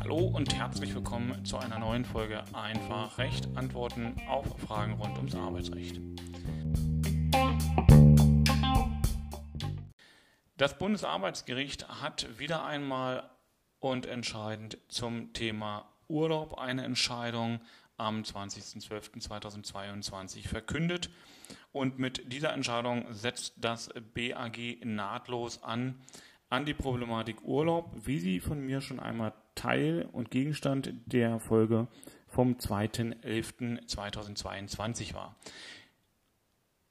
Hallo und herzlich willkommen zu einer neuen Folge Einfach Recht Antworten auf Fragen rund ums Arbeitsrecht. Das Bundesarbeitsgericht hat wieder einmal und entscheidend zum Thema Urlaub eine Entscheidung am 20.12.2022 verkündet. Und mit dieser Entscheidung setzt das BAG nahtlos an an die Problematik Urlaub, wie sie von mir schon einmal Teil und Gegenstand der Folge vom 2.11.2022 war.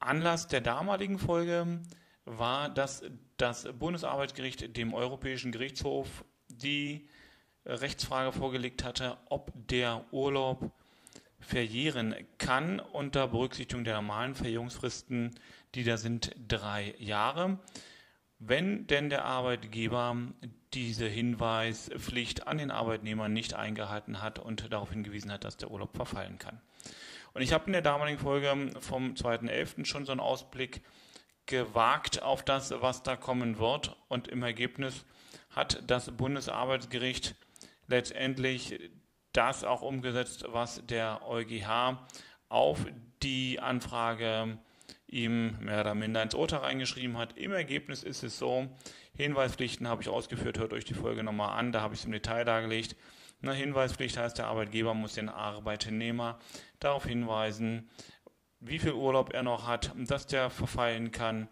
Anlass der damaligen Folge war, dass das Bundesarbeitsgericht dem Europäischen Gerichtshof die Rechtsfrage vorgelegt hatte, ob der Urlaub verjähren kann unter Berücksichtigung der normalen Verjährungsfristen, die da sind drei Jahre, wenn denn der Arbeitgeber diese Hinweispflicht an den Arbeitnehmer nicht eingehalten hat und darauf hingewiesen hat, dass der Urlaub verfallen kann. Und ich habe in der damaligen Folge vom 2.11. schon so einen Ausblick gewagt auf das, was da kommen wird. Und im Ergebnis hat das Bundesarbeitsgericht letztendlich das auch umgesetzt, was der EuGH auf die Anfrage ihm mehr oder minder ins Urteil reingeschrieben hat. Im Ergebnis ist es so, Hinweispflichten habe ich ausgeführt, hört euch die Folge nochmal an, da habe ich es im Detail dargelegt. Eine Hinweispflicht heißt, der Arbeitgeber muss den Arbeitnehmer darauf hinweisen, wie viel Urlaub er noch hat, dass der verfallen kann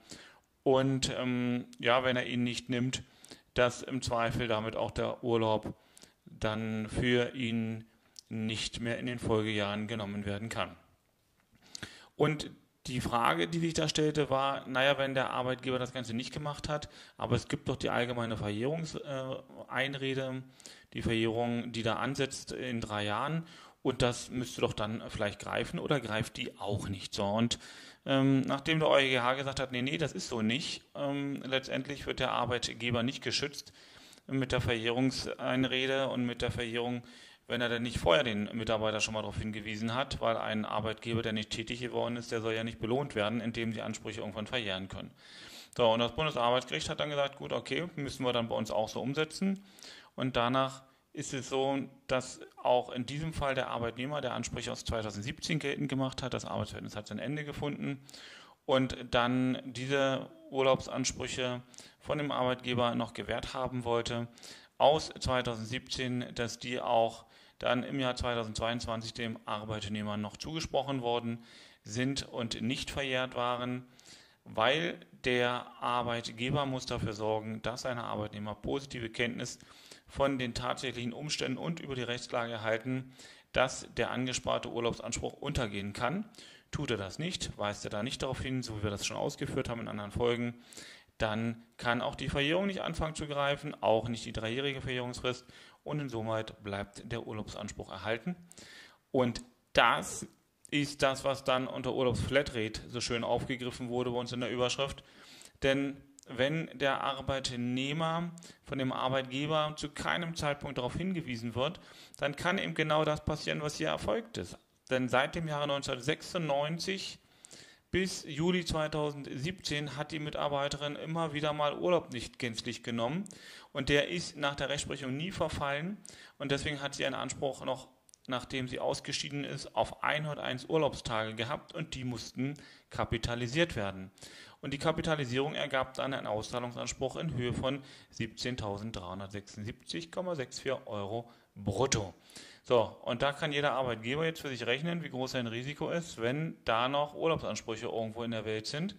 und ähm, ja, wenn er ihn nicht nimmt, dass im Zweifel damit auch der Urlaub dann für ihn nicht mehr in den Folgejahren genommen werden kann. Und die Frage, die sich da stellte, war, naja, wenn der Arbeitgeber das Ganze nicht gemacht hat, aber es gibt doch die allgemeine Verjährungseinrede, die Verjährung, die da ansetzt in drei Jahren und das müsste doch dann vielleicht greifen oder greift die auch nicht so. Und ähm, nachdem der EuGH gesagt hat, nee, nee, das ist so nicht, ähm, letztendlich wird der Arbeitgeber nicht geschützt, mit der Verjährungseinrede und mit der Verjährung, wenn er denn nicht vorher den Mitarbeiter schon mal darauf hingewiesen hat, weil ein Arbeitgeber, der nicht tätig geworden ist, der soll ja nicht belohnt werden, indem die Ansprüche irgendwann verjähren können. So, und das Bundesarbeitsgericht hat dann gesagt, gut, okay, müssen wir dann bei uns auch so umsetzen. Und danach ist es so, dass auch in diesem Fall der Arbeitnehmer, der Ansprüche aus 2017 geltend gemacht hat, das Arbeitsverhältnis hat sein Ende gefunden und dann diese Urlaubsansprüche von dem Arbeitgeber noch gewährt haben wollte, aus 2017, dass die auch dann im Jahr 2022 dem Arbeitnehmer noch zugesprochen worden sind und nicht verjährt waren, weil der Arbeitgeber muss dafür sorgen, dass seine Arbeitnehmer positive Kenntnis von den tatsächlichen Umständen und über die Rechtslage erhalten, dass der angesparte Urlaubsanspruch untergehen kann. Tut er das nicht, weist er da nicht darauf hin, so wie wir das schon ausgeführt haben in anderen Folgen, dann kann auch die Verjährung nicht anfangen zu greifen, auch nicht die dreijährige Verjährungsfrist und insoweit bleibt der Urlaubsanspruch erhalten. Und das ist das, was dann unter Urlaubsflatrate so schön aufgegriffen wurde bei uns in der Überschrift. Denn wenn der Arbeitnehmer von dem Arbeitgeber zu keinem Zeitpunkt darauf hingewiesen wird, dann kann eben genau das passieren, was hier erfolgt ist. Denn seit dem Jahre 1996 bis Juli 2017 hat die Mitarbeiterin immer wieder mal Urlaub nicht gänzlich genommen und der ist nach der Rechtsprechung nie verfallen und deswegen hat sie einen Anspruch noch, nachdem sie ausgeschieden ist, auf 101 Urlaubstage gehabt und die mussten kapitalisiert werden. Und die Kapitalisierung ergab dann einen Auszahlungsanspruch in Höhe von 17.376,64 Euro brutto. So, und da kann jeder Arbeitgeber jetzt für sich rechnen, wie groß sein Risiko ist, wenn da noch Urlaubsansprüche irgendwo in der Welt sind.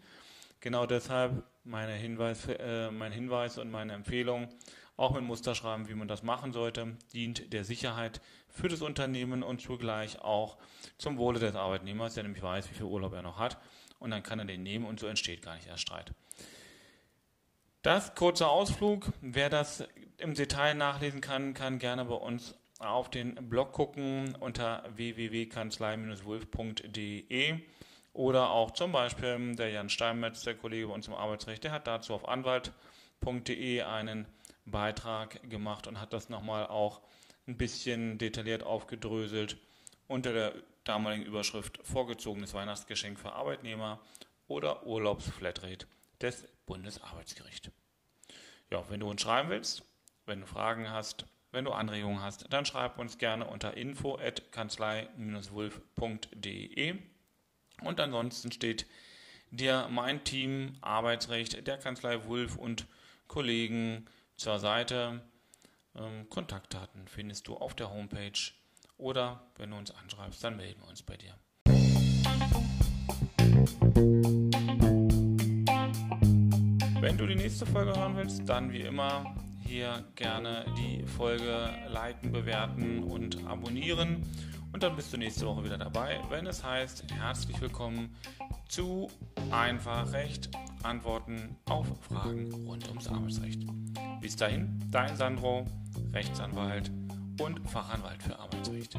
Genau deshalb meine Hinweis, äh, mein Hinweis und meine Empfehlung, auch mit Musterschreiben, wie man das machen sollte, dient der Sicherheit für das Unternehmen und zugleich auch zum Wohle des Arbeitnehmers, der nämlich weiß, wie viel Urlaub er noch hat. Und dann kann er den nehmen und so entsteht gar nicht erst Streit. Das kurzer Ausflug. Wer das im Detail nachlesen kann, kann gerne bei uns auf den Blog gucken unter www.kanzlei-wulf.de oder auch zum Beispiel der Jan Steinmetz, der Kollege bei uns im Arbeitsrecht, der hat dazu auf anwalt.de einen Beitrag gemacht und hat das nochmal auch ein bisschen detailliert aufgedröselt unter der damaligen Überschrift vorgezogenes Weihnachtsgeschenk für Arbeitnehmer oder Urlaubsflatrate des Bundesarbeitsgerichts. Ja, wenn du uns schreiben willst, wenn du Fragen hast, wenn du Anregungen hast, dann schreib uns gerne unter info@kanzlei-wulf.de. Und ansonsten steht dir mein Team Arbeitsrecht der Kanzlei Wulf und Kollegen zur Seite. Ähm, Kontaktdaten findest du auf der Homepage oder wenn du uns anschreibst, dann melden wir uns bei dir. Wenn du die nächste Folge hören willst, dann wie immer hier gerne die Folge liken, bewerten und abonnieren. Und dann bist du nächste Woche wieder dabei, wenn es heißt, herzlich willkommen zu Einfach Recht, Antworten auf Fragen rund ums Arbeitsrecht. Bis dahin, dein Sandro, Rechtsanwalt und Fachanwalt für Arbeitsrecht.